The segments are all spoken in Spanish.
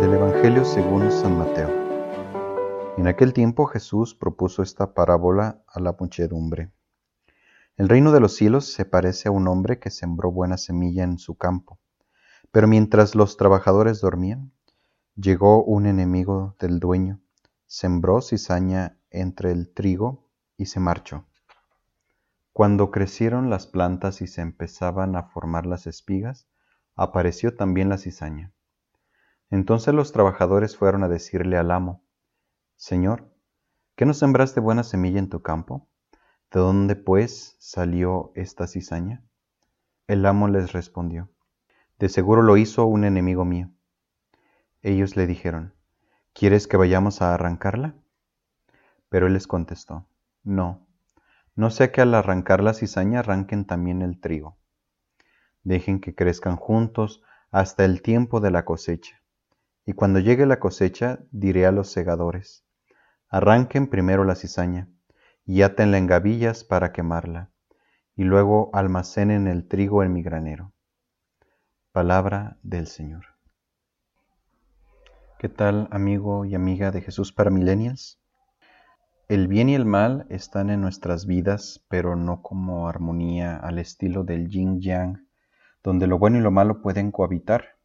Del Evangelio según San Mateo. En aquel tiempo Jesús propuso esta parábola a la muchedumbre. El reino de los cielos se parece a un hombre que sembró buena semilla en su campo. Pero mientras los trabajadores dormían, llegó un enemigo del dueño, sembró cizaña entre el trigo y se marchó. Cuando crecieron las plantas y se empezaban a formar las espigas, apareció también la cizaña. Entonces los trabajadores fueron a decirle al amo, Señor, ¿qué no sembraste buena semilla en tu campo? ¿De dónde, pues, salió esta cizaña? El amo les respondió, De seguro lo hizo un enemigo mío. Ellos le dijeron, ¿Quieres que vayamos a arrancarla? Pero él les contestó, No no sea que al arrancar la cizaña arranquen también el trigo. Dejen que crezcan juntos hasta el tiempo de la cosecha. Y cuando llegue la cosecha, diré a los segadores, arranquen primero la cizaña, y átenla en gavillas para quemarla, y luego almacenen el trigo en mi granero. Palabra del Señor. ¿Qué tal amigo y amiga de Jesús para Millennials? El bien y el mal están en nuestras vidas, pero no como armonía al estilo del yin yang, donde lo bueno y lo malo pueden cohabitar.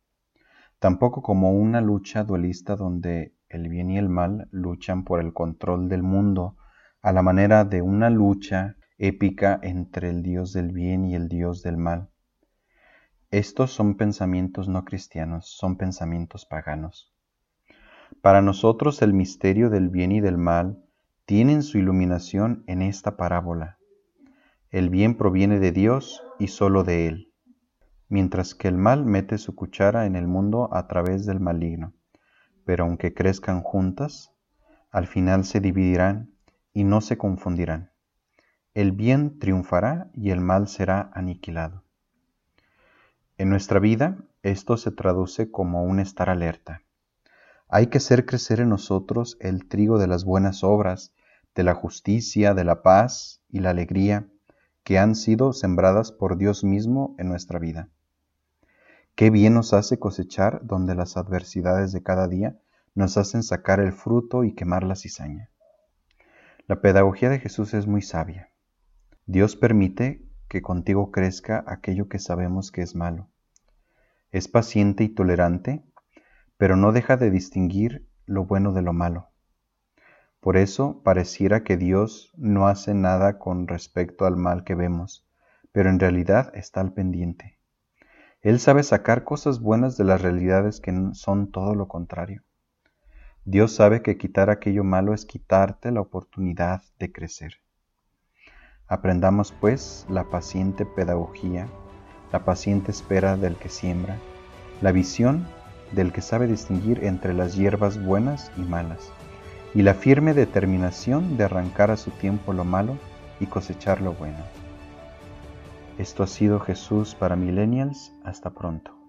Tampoco como una lucha dualista donde el bien y el mal luchan por el control del mundo, a la manera de una lucha épica entre el Dios del bien y el Dios del mal. Estos son pensamientos no cristianos, son pensamientos paganos. Para nosotros el misterio del bien y del mal tienen su iluminación en esta parábola. El bien proviene de Dios y solo de Él, mientras que el mal mete su cuchara en el mundo a través del maligno. Pero aunque crezcan juntas, al final se dividirán y no se confundirán. El bien triunfará y el mal será aniquilado. En nuestra vida, esto se traduce como un estar alerta hay que hacer crecer en nosotros el trigo de las buenas obras, de la justicia, de la paz y la alegría que han sido sembradas por Dios mismo en nuestra vida. Qué bien nos hace cosechar donde las adversidades de cada día nos hacen sacar el fruto y quemar la cizaña. La pedagogía de Jesús es muy sabia. Dios permite que contigo crezca aquello que sabemos que es malo. Es paciente y tolerante pero no deja de distinguir lo bueno de lo malo. Por eso pareciera que Dios no hace nada con respecto al mal que vemos, pero en realidad está al pendiente. Él sabe sacar cosas buenas de las realidades que son todo lo contrario. Dios sabe que quitar aquello malo es quitarte la oportunidad de crecer. Aprendamos pues la paciente pedagogía, la paciente espera del que siembra, la visión del que sabe distinguir entre las hierbas buenas y malas, y la firme determinación de arrancar a su tiempo lo malo y cosechar lo bueno. Esto ha sido Jesús para Millennials. Hasta pronto.